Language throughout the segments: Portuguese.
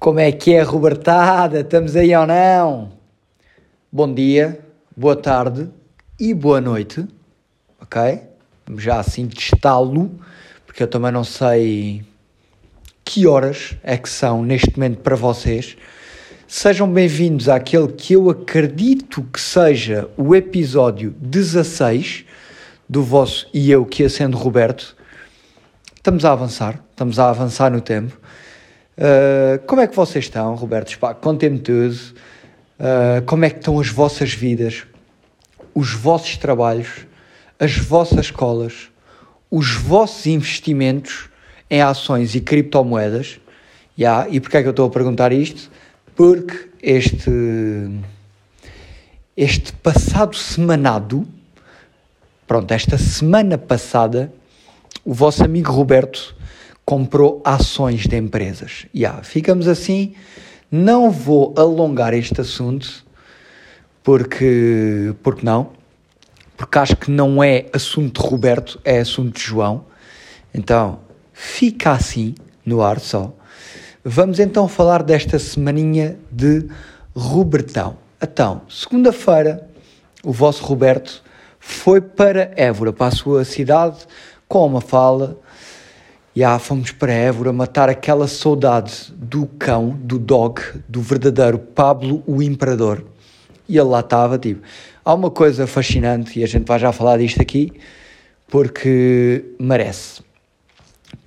Como é que é, Robertada? Estamos aí ou não? Bom dia, boa tarde e boa noite, ok? Vamos já assim testá-lo, porque eu também não sei que horas é que são neste momento para vocês. Sejam bem-vindos àquele que eu acredito que seja o episódio 16 do vosso E Eu Que Acendo Roberto. Estamos a avançar, estamos a avançar no tempo. Uh, como é que vocês estão, Roberto? Contem-me tudo. Uh, como é que estão as vossas vidas, os vossos trabalhos, as vossas escolas, os vossos investimentos em ações e criptomoedas. Yeah, e porquê é que eu estou a perguntar isto? Porque este, este passado semanado, pronto, esta semana passada, o vosso amigo Roberto comprou ações de empresas. Yeah, ficamos assim. Não vou alongar este assunto, porque, porque não? Porque acho que não é assunto de Roberto, é assunto de João. Então, fica assim, no ar só. Vamos então falar desta semaninha de Robertão. Então, segunda-feira, o vosso Roberto foi para Évora, para a sua cidade, com uma fala. E ah, fomos para Évora matar aquela saudade do cão, do dog, do verdadeiro Pablo o Imperador. E ele lá estava, tipo. Há uma coisa fascinante, e a gente vai já falar disto aqui, porque merece.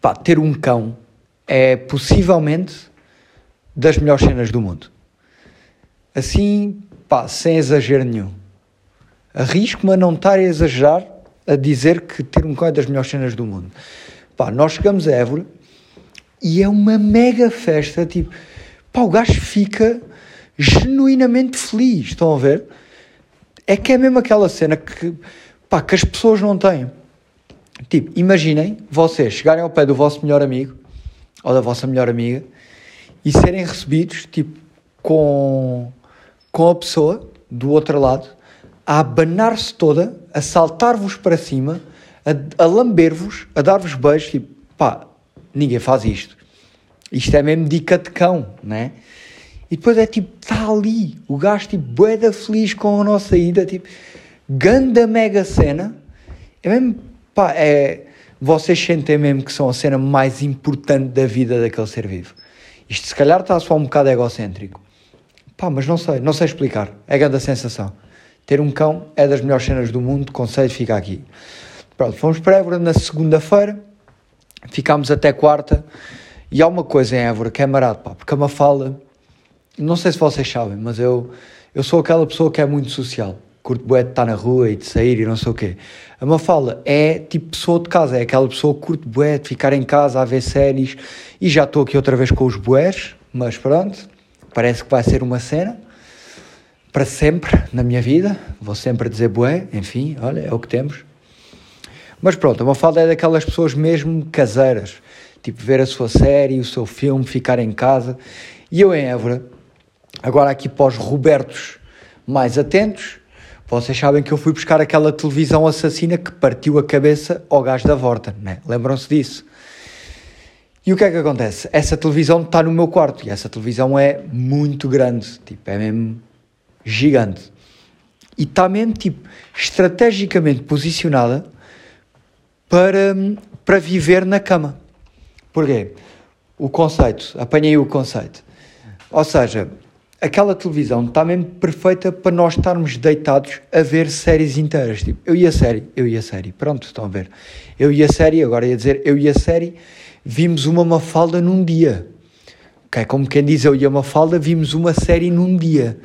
Pá, ter um cão é possivelmente das melhores cenas do mundo. Assim, pá, sem exagero nenhum. Arrisco-me a não estar a exagerar a dizer que ter um cão é das melhores cenas do mundo. Pá, nós chegamos a Évora e é uma mega festa, tipo, pá, o gajo fica genuinamente feliz, estão a ver? É que é mesmo aquela cena que, pá, que as pessoas não têm. Tipo, imaginem vocês chegarem ao pé do vosso melhor amigo ou da vossa melhor amiga e serem recebidos, tipo, com, com a pessoa do outro lado a abanar-se toda, a saltar-vos para cima, a, a lamber-vos, a dar-vos beijos, tipo, pá, ninguém faz isto. Isto é mesmo dica de cão, né? E depois é tipo, está ali, o gajo tipo, boeda feliz com a nossa ida, tipo, ganda mega cena. É mesmo, pá, é, vocês sentem mesmo que são a cena mais importante da vida daquele ser vivo. Isto se calhar está só um bocado egocêntrico. Pá, mas não sei, não sei explicar. É grande a sensação. Ter um cão é das melhores cenas do mundo, conselho fica aqui. Pronto, fomos para Évora na segunda-feira, ficámos até quarta, e há uma coisa em Évora que é marado, pá, porque a Mafalda, não sei se vocês sabem, mas eu, eu sou aquela pessoa que é muito social, curto bué de estar na rua e de sair e não sei o quê. A Mafalda é tipo pessoa de casa, é aquela pessoa que curte bué de ficar em casa a ver séries, e já estou aqui outra vez com os bués, mas pronto, parece que vai ser uma cena para sempre na minha vida, vou sempre dizer bué, enfim, olha, é o que temos. Mas pronto, a Mafalda é daquelas pessoas mesmo caseiras, tipo ver a sua série, o seu filme, ficar em casa. E eu em Évora, agora aqui os Robertos mais atentos, vocês sabem que eu fui buscar aquela televisão assassina que partiu a cabeça ao gajo da Vorta, né? lembram-se disso? E o que é que acontece? Essa televisão está no meu quarto e essa televisão é muito grande, tipo, é mesmo gigante. E está mesmo, tipo, estrategicamente posicionada para, para viver na cama. Porquê? O conceito, apanhei o conceito. Ou seja, aquela televisão está mesmo perfeita para nós estarmos deitados a ver séries inteiras. Tipo, eu e a série, eu e a série. Pronto, estão a ver. Eu e a série, agora ia dizer, eu e a série vimos uma Mafalda num dia. Okay? Como quem diz eu e a Mafalda, vimos uma série num dia.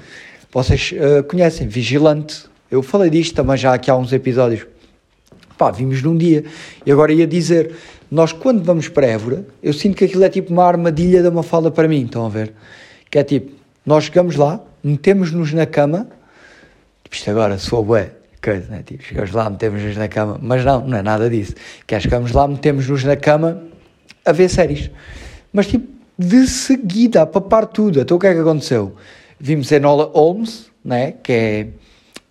Vocês uh, conhecem, Vigilante. Eu falei disto também já aqui há uns episódios pá, vimos num dia. E agora ia dizer, nós quando vamos para Évora, eu sinto que aquilo é tipo uma armadilha de uma fala para mim, estão a ver? Que é tipo, nós chegamos lá, metemos-nos na cama, tipo, isto agora, for bué, coisa, né? Tipo, chegamos lá, metemos-nos na cama, mas não, não é nada disso. Que é, chegamos lá, metemos-nos na cama a ver séries. Mas tipo, de seguida, a papar tudo. Então o que é que aconteceu? Vimos Enola Holmes, né? Que é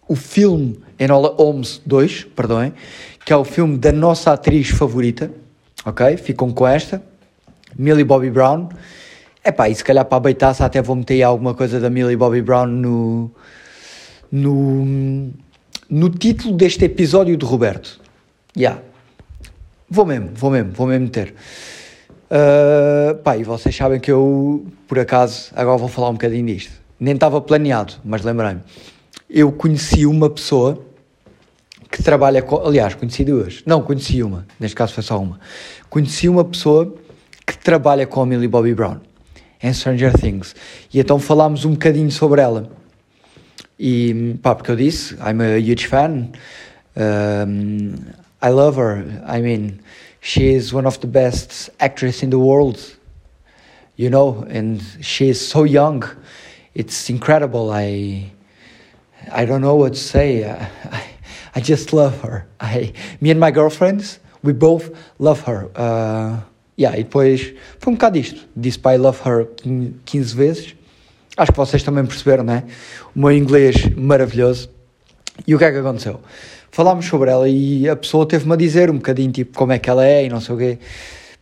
o filme Enola Holmes 2, perdoem, que é o filme da nossa atriz favorita, ok? Ficam com esta, Millie Bobby Brown. É pá, e se calhar para a beitaça até vou meter aí alguma coisa da Millie Bobby Brown no, no, no título deste episódio de Roberto. Já. Yeah. Vou mesmo, vou mesmo, vou mesmo meter. Uh, pá, e vocês sabem que eu, por acaso, agora vou falar um bocadinho disto. Nem estava planeado, mas lembrei-me. Eu conheci uma pessoa que trabalha com. Aliás, conheci duas. Não, conheci uma. Neste caso foi só uma. Conheci uma pessoa que trabalha com a Millie Bobby Brown em Stranger Things. E então falámos um bocadinho sobre ela. E pá, porque eu disse, I'm a huge fan. Um, I love her. I mean, she is one of the best actresses in the world. You know, and she is so young. It's incredible. I I don't know what to say. I, I, just love her. I, me and my girlfriends, we both love her. Uh, yeah, e depois foi um bocado isto. Disse para I love her 15 vezes. Acho que vocês também perceberam, né? O meu inglês maravilhoso. E o que é que aconteceu? Falámos sobre ela e a pessoa teve-me a dizer um bocadinho tipo como é que ela é e não sei o quê.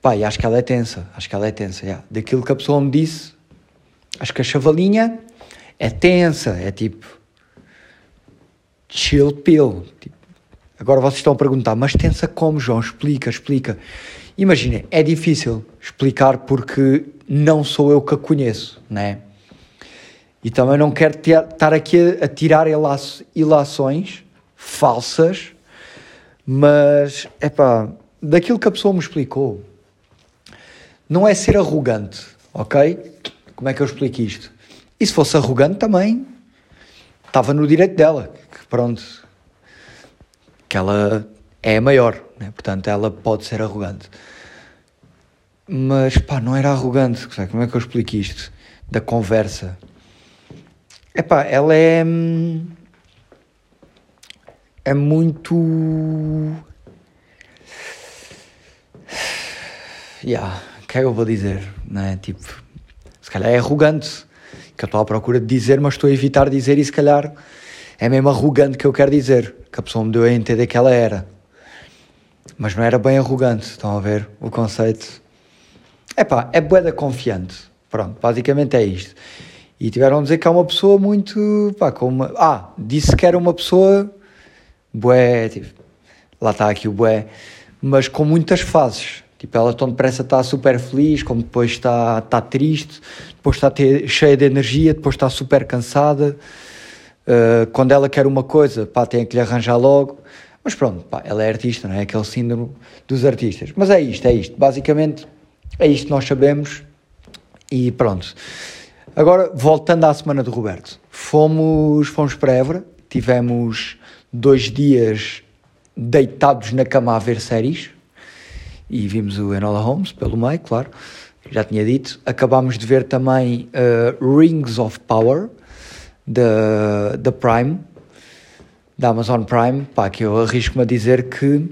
Pá, e acho que ela é tensa. Acho que ela é tensa, yeah. Daquilo que a pessoa me disse, acho que a chavalinha é tensa. É tipo. Chill pill. Tipo, agora vocês estão a perguntar, mas tensa como, João? Explica, explica. Imaginem, é difícil explicar porque não sou eu que a conheço, né? E também não quero estar aqui a, a tirar ilações falsas, mas, é pá, daquilo que a pessoa me explicou, não é ser arrogante, ok? Como é que eu explico isto? E se fosse arrogante também, estava no direito dela, pronto, que ela é maior, né? portanto ela pode ser arrogante. Mas pá, não era arrogante, como é que eu explico isto? Da conversa. Epá, ela é. É muito. Yeah, o que é que eu vou dizer? Não é? Tipo, se calhar é arrogante, que eu estou à procura de dizer, mas estou a evitar dizer e se calhar é mesmo arrogante que eu quero dizer, que a pessoa me deu a entender que ela era. Mas não era bem arrogante, estão a ver o conceito? Epá, é boeda confiante. Pronto, basicamente é isto. E tiveram a dizer que é uma pessoa muito. Pá, com uma, ah, disse que era uma pessoa. Bué, tipo, lá está aqui o bué, mas com muitas fases. Tipo, ela tão depressa está super feliz, como depois está, está triste, depois está cheia de energia, depois está super cansada. Uh, quando ela quer uma coisa, pá, tem que lhe arranjar logo. Mas pronto, pá, ela é artista, não é? Aquele síndrome dos artistas. Mas é isto, é isto. Basicamente, é isto que nós sabemos. E pronto. Agora, voltando à semana do Roberto, fomos, fomos para Évora, tivemos dois dias deitados na cama a ver séries e vimos o Enola Holmes pelo meio, claro, já tinha dito. Acabámos de ver também uh, Rings of Power da, da Prime, da Amazon Prime, pá, que eu arrisco-me a dizer que uh,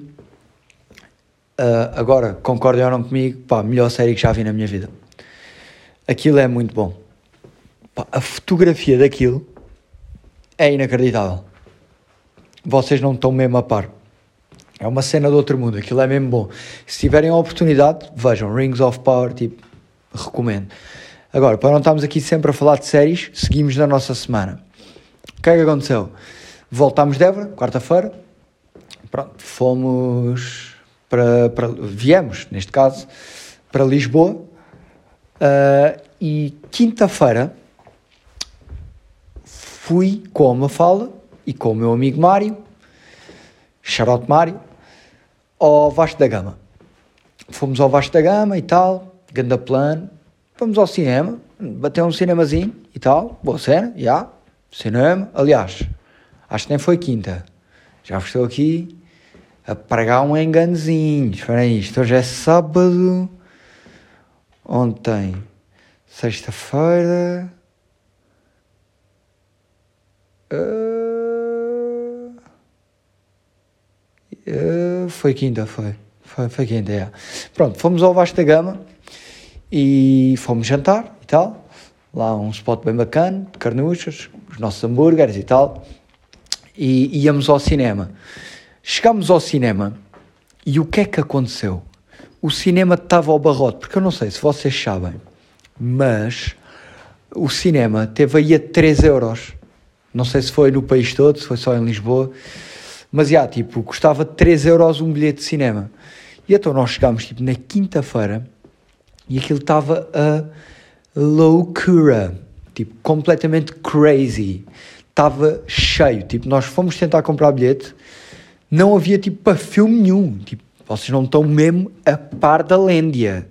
agora concordem ou não comigo, pá, melhor série que já vi na minha vida. Aquilo é muito bom Pá, a fotografia daquilo é inacreditável. Vocês não estão mesmo a par. É uma cena do outro mundo, aquilo é mesmo bom. Se tiverem a oportunidade, vejam Rings of Power, tipo, recomendo. Agora, para não estarmos aqui sempre a falar de séries, seguimos na nossa semana. O que é que aconteceu? Voltámos de Évora, quarta-feira, pronto, fomos para, para, viemos, neste caso, para Lisboa, uh, e quinta-feira fui com a Mafala e com o meu amigo Mário, Charote Mário, ao Vasco da Gama. Fomos ao Vasco da Gama e tal, ganda plano, fomos ao cinema, bateu um cinemazinho e tal, boa cena, já, yeah, cinema, aliás, acho que nem foi quinta, já estou aqui a pregar um enganozinho, espera aí, isto hoje é sábado, ontem, sexta-feira... Uh, uh, foi quinta, foi. Foi, foi quinta, é. Pronto, fomos ao Vasco da Gama e fomos jantar e tal. Lá um spot bem bacana, de carnuchas, os nossos hambúrgueres e tal. E íamos ao cinema. Chegámos ao cinema e o que é que aconteceu? O cinema estava ao barrote, porque eu não sei se vocês sabem, mas o cinema teve aí a 3 euros. Não sei se foi no país todo, se foi só em Lisboa, mas já, tipo, custava 3 euros um bilhete de cinema. E então nós chegámos tipo, na quinta-feira e aquilo estava a loucura, tipo, completamente crazy. Estava cheio, tipo, nós fomos tentar comprar bilhete, não havia tipo para filme nenhum, tipo, vocês não estão mesmo a par da Lândia.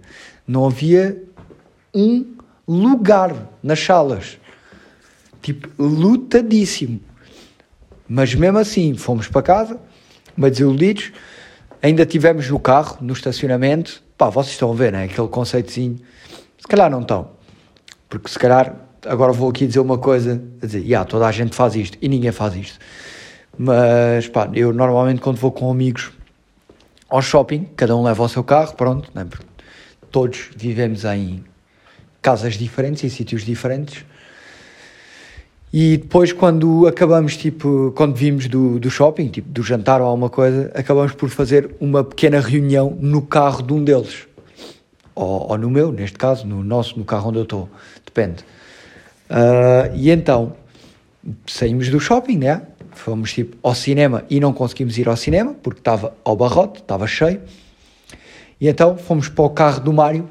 Não havia um lugar nas salas. Tipo, lutadíssimo. Mas mesmo assim, fomos para casa, mas desiludidos. Ainda tivemos no carro, no estacionamento. Pá, vocês estão a ver, né? Aquele conceitozinho. Se calhar não estão. Porque se calhar, agora vou aqui dizer uma coisa, a dizer, yeah, toda a gente faz isto e ninguém faz isto. Mas, pá, eu normalmente quando vou com amigos ao shopping, cada um leva o seu carro, pronto, né? Todos vivemos em casas diferentes, em sítios diferentes. E depois, quando acabamos, tipo, quando vimos do, do shopping, tipo, do jantar ou alguma coisa, acabamos por fazer uma pequena reunião no carro de um deles. Ou, ou no meu, neste caso, no nosso, no carro onde eu estou. Depende. Uh, e então, saímos do shopping, né? Fomos, tipo, ao cinema e não conseguimos ir ao cinema, porque estava ao barrote, estava cheio. E então, fomos para o carro do Mário,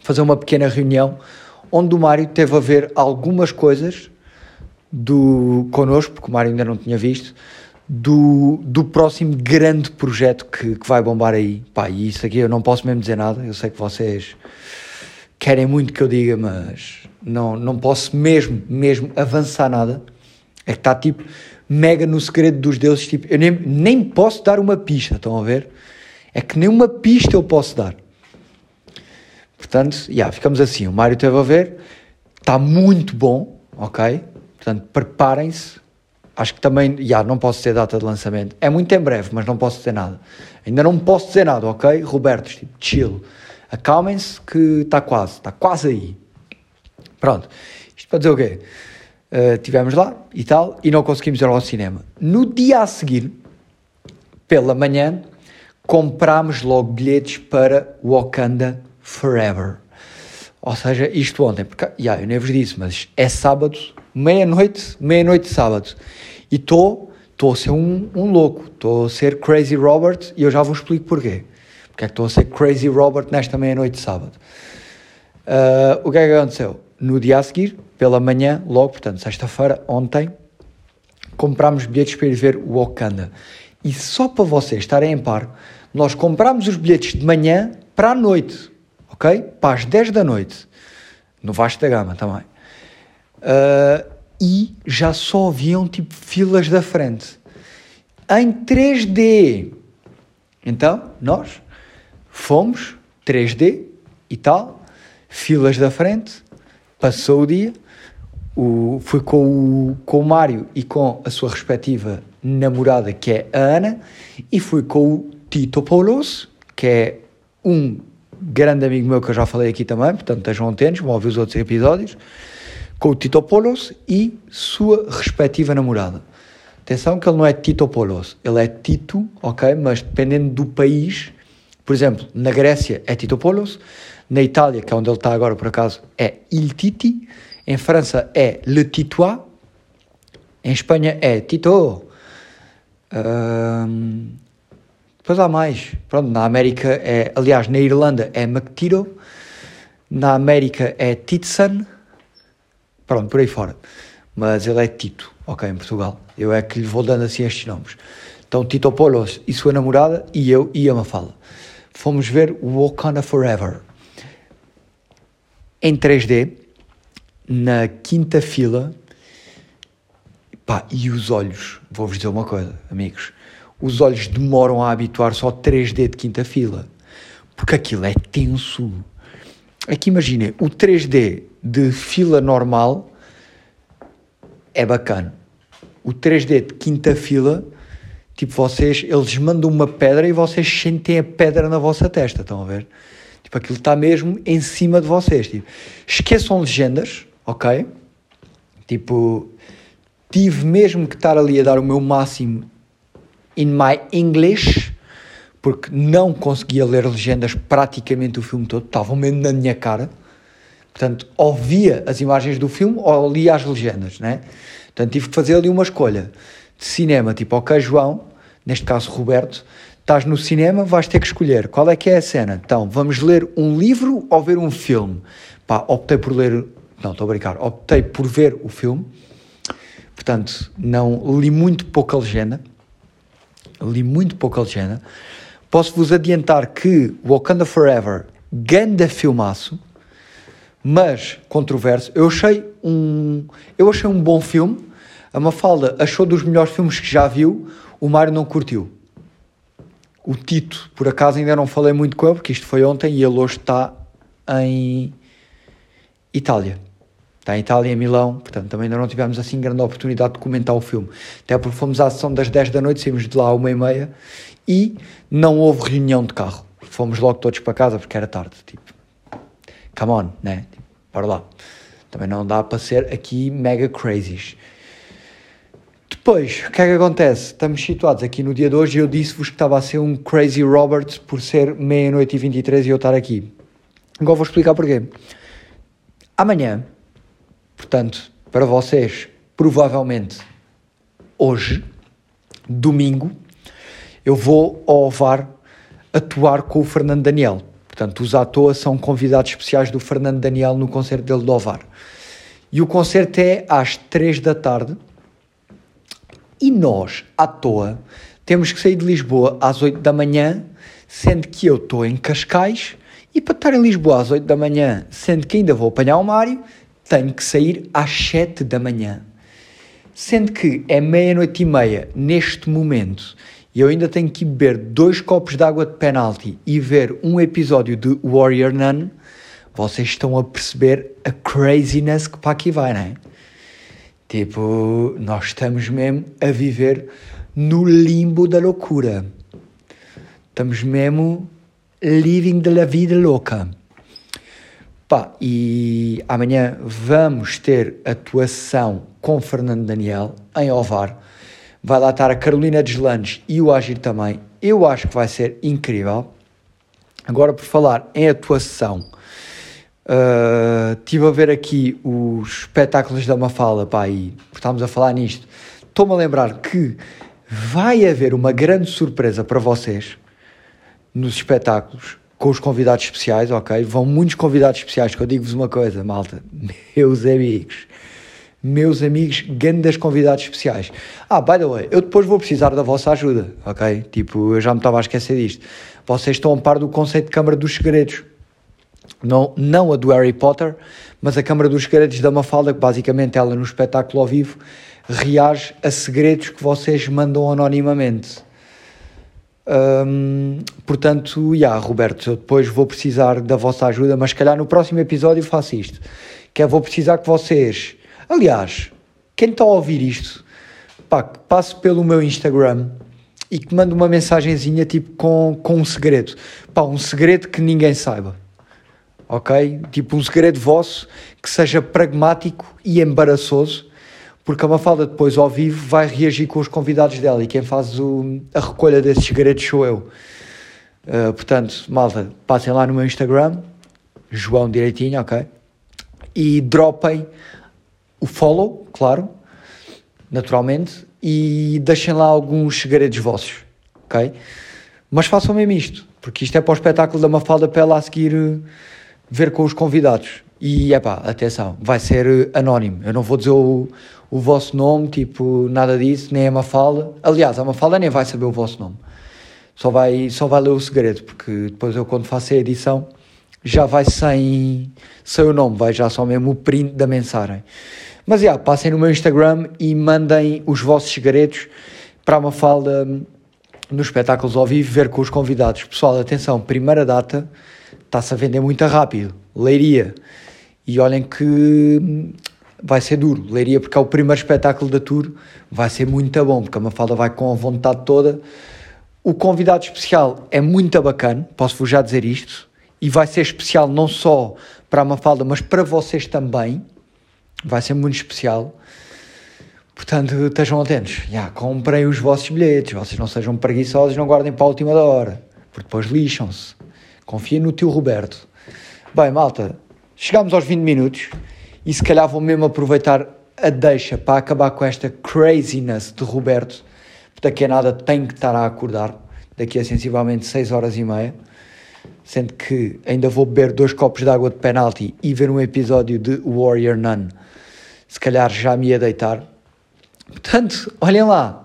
fazer uma pequena reunião, onde o Mário teve a ver algumas coisas do connosco, porque o Mário ainda não tinha visto, do, do próximo grande projeto que, que vai bombar aí. Pá, e isso aqui eu não posso mesmo dizer nada, eu sei que vocês querem muito que eu diga, mas não, não posso mesmo, mesmo avançar nada. É que está tipo mega no segredo dos deuses, tipo, eu nem, nem posso dar uma pista, estão a ver? É que nem uma pista eu posso dar. Portanto, já, yeah, ficamos assim. O Mário teve a ver, está muito bom, ok? Portanto, preparem-se. Acho que também, já, não posso ter data de lançamento. É muito em breve, mas não posso dizer nada. Ainda não posso dizer nada, ok? Roberto, tipo, chill. Acalmem-se que está quase, está quase aí. Pronto. Isto para dizer o quê? Uh, tivemos lá e tal, e não conseguimos ir ao cinema. No dia a seguir, pela manhã, comprámos logo bilhetes para Wakanda Forever. Ou seja, isto ontem, porque, yeah, eu nem vos disse, mas é sábado, meia-noite, meia-noite sábado. E estou estou a ser um, um louco, estou a ser Crazy Robert e eu já vos explico porquê. Porque é que estou a ser Crazy Robert nesta meia-noite de sábado. Uh, o que é que aconteceu? No dia a seguir, pela manhã, logo, portanto, sexta-feira, ontem, comprámos bilhetes para ir ver o Wakanda. E só para vocês estarem em par, nós comprámos os bilhetes de manhã para a noite, ok? Para as 10 da noite, no Vasco da Gama também. Uh, e já só haviam tipo filas da frente em 3D. Então, nós fomos 3D e tal, filas da frente, passou o dia, o, fui com o, com o Mário e com a sua respectiva namorada, que é a Ana, e fui com o Tito Poulos, que é um grande amigo meu que eu já falei aqui também, portanto estejam atentos, vão ouvir os outros episódios, com o Tito Polos e sua respectiva namorada. Atenção que ele não é Tito Polos, ele é Tito, ok? Mas dependendo do país, por exemplo, na Grécia é Tito Polos, na Itália, que é onde ele está agora por acaso, é Il Titi, em França é Le Titois, em Espanha é Tito. Um, depois há mais. Pronto, na América é, aliás, na Irlanda é McTiro, na América é Titson, pronto, por aí fora. Mas ele é Tito, ok, em Portugal. Eu é que lhe vou dando assim estes nomes. Então, Tito Polos e sua namorada, e eu e a Mafala. Fomos ver Wakanda Forever em 3D, na quinta fila. Pá, e os olhos, vou-vos dizer uma coisa, amigos. Os olhos demoram a habituar só 3D de quinta fila. Porque aquilo é tenso. Aqui imaginem, o 3D de fila normal é bacana. O 3D de quinta fila, tipo, vocês, eles mandam uma pedra e vocês sentem a pedra na vossa testa, estão a ver? Tipo, aquilo está mesmo em cima de vocês. Tipo, esqueçam legendas, ok? Tipo, tive mesmo que estar ali a dar o meu máximo in my English, porque não conseguia ler legendas praticamente o filme todo, estavam mesmo na minha cara Portanto, ou via as imagens do filme ou lia as legendas, né? Portanto, tive que fazer ali uma escolha de cinema, tipo, ok, João, neste caso Roberto, estás no cinema, vais ter que escolher qual é que é a cena. Então, vamos ler um livro ou ver um filme? Pá, optei por ler, não, estou a brincar, optei por ver o filme, portanto, não li muito pouca legenda, li muito pouca legenda. Posso-vos adiantar que Wakanda Forever, ganda filmaço, mas controverso. Eu achei um, eu achei um bom filme. A Mafalda achou dos melhores filmes que já viu. O Mário não curtiu. O Tito, por acaso, ainda não falei muito com ele, porque isto foi ontem e ele hoje está em Itália. Está em Itália, em Milão, portanto também ainda não tivemos assim grande oportunidade de comentar o filme. Até porque fomos à sessão das 10 da noite, saímos de lá à uma e meia e não houve reunião de carro. Fomos logo todos para casa porque era tarde. Tipo, come on, né? Bora lá. Também não dá para ser aqui mega crazies. Depois, o que é que acontece? Estamos situados aqui no dia de hoje e eu disse-vos que estava a ser um crazy Robert por ser meia-noite e 23 e eu estar aqui. Agora vou explicar porquê. Amanhã, portanto, para vocês, provavelmente hoje, domingo, eu vou ao VAR atuar com o Fernando Daniel. Portanto, os à toa são convidados especiais do Fernando Daniel no concerto dele do Ovar. E o concerto é às 3 da tarde. E nós, à toa, temos que sair de Lisboa às 8 da manhã, sendo que eu estou em Cascais. E para estar em Lisboa às 8 da manhã, sendo que ainda vou apanhar o Mário, tenho que sair às 7 da manhã. Sendo que é meia-noite e meia neste momento e eu ainda tenho que beber dois copos de água de penalti e ver um episódio de Warrior Nun, vocês estão a perceber a craziness que para aqui vai, não é? Tipo, nós estamos mesmo a viver no limbo da loucura. Estamos mesmo living de la vida louca. Pá, e amanhã vamos ter atuação com Fernando Daniel em Ovar Vai lá estar a Carolina Deslandes e o Agir também. Eu acho que vai ser incrível. Agora, por falar em atuação, uh, estive a ver aqui os espetáculos da Mafala, pá, e estávamos a falar nisto. Estou-me a lembrar que vai haver uma grande surpresa para vocês nos espetáculos com os convidados especiais, ok? Vão muitos convidados especiais, que eu digo-vos uma coisa, malta, meus amigos meus amigos, grandes convidados especiais. Ah, by the way, eu depois vou precisar da vossa ajuda, ok? Tipo, eu já me estava a esquecer disto. Vocês estão a par do conceito de Câmara dos Segredos. Não, não a do Harry Potter, mas a Câmara dos Segredos da Mafalda, que basicamente ela no espetáculo ao vivo reage a segredos que vocês mandam anonimamente. Portanto, já, yeah, Roberto, eu depois vou precisar da vossa ajuda, mas se calhar no próximo episódio faço isto. Que é, vou precisar que vocês Aliás, quem está a ouvir isto, pá, que passe pelo meu Instagram e que mande uma mensagenzinha tipo com, com um segredo. Pá, um segredo que ninguém saiba. Ok? Tipo um segredo vosso que seja pragmático e embaraçoso, porque a Mafalda depois ao vivo vai reagir com os convidados dela e quem faz o, a recolha desses segredos sou eu. Uh, portanto, malta, passem lá no meu Instagram, João direitinho, ok? E dropem o follow, claro, naturalmente, e deixem lá alguns segredos vossos, ok? Mas façam mesmo isto, porque isto é para o espetáculo da Mafalda para ela a seguir eh, ver com os convidados. E é pá, atenção, vai ser eh, anónimo. Eu não vou dizer o, o vosso nome, tipo, nada disso, nem a Mafalda. Aliás, a Mafalda nem vai saber o vosso nome. Só vai, só vai ler o segredo, porque depois eu, quando faço a edição, já vai sem, sem o nome, vai já só mesmo o print da mensagem. Mas já, yeah, passem no meu Instagram e mandem os vossos segredos para uma falda nos espetáculos ao vivo, ver com os convidados. Pessoal, atenção, primeira data está-se a vender muito rápido. Leiria. E olhem que vai ser duro. Leiria porque é o primeiro espetáculo da tour. Vai ser muito bom, porque a Mafalda vai com a vontade toda. O convidado especial é muito bacana, posso-vos já dizer isto. E vai ser especial não só para a Mafalda, mas para vocês também vai ser muito especial. Portanto, estejam atentos. Yeah, comprem os vossos bilhetes, vocês não sejam preguiçosos, não guardem para a última da hora, porque depois lixam-se. Confiem no tio Roberto. Bem, malta, chegámos aos 20 minutos e se calhar vou mesmo aproveitar a deixa para acabar com esta craziness de Roberto. Daqui a nada tenho que estar a acordar, daqui a sensivelmente 6 horas e meia, sendo que ainda vou beber dois copos de água de penalti e ver um episódio de Warrior Nun. Se calhar já me ia deitar. Portanto, olhem lá,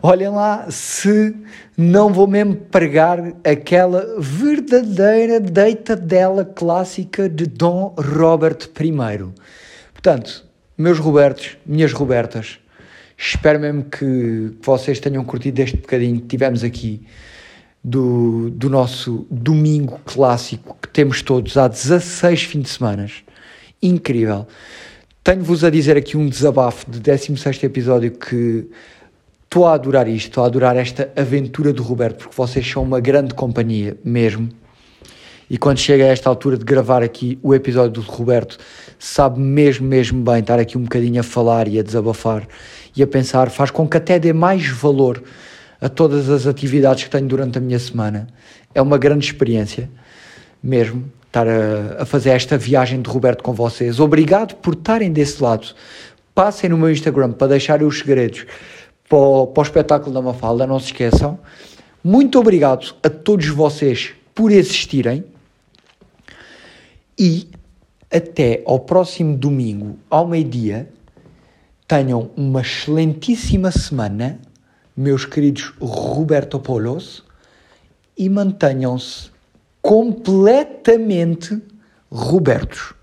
olhem lá se não vou mesmo pregar aquela verdadeira deitadela clássica de Dom Robert I. Portanto, meus Robertos, minhas Robertas, espero mesmo que vocês tenham curtido este bocadinho que tivemos aqui do, do nosso domingo clássico que temos todos há 16 fins de semana. Incrível. Tenho-vos a dizer aqui um desabafo de 16 episódio que estou a adorar isto, estou a adorar esta aventura do Roberto, porque vocês são uma grande companhia mesmo. E quando chega a esta altura de gravar aqui o episódio do Roberto, sabe mesmo, mesmo bem estar aqui um bocadinho a falar e a desabafar e a pensar, faz com que até dê mais valor a todas as atividades que tenho durante a minha semana. É uma grande experiência, mesmo, estar a, a fazer esta viagem de Roberto com vocês. Obrigado por estarem desse lado. Passem no meu Instagram para deixarem os segredos para o, para o espetáculo da Mafalda, não se esqueçam. Muito obrigado a todos vocês por existirem e até ao próximo domingo, ao meio-dia, tenham uma excelentíssima semana, meus queridos Roberto Polos, e mantenham-se completamente Robertos.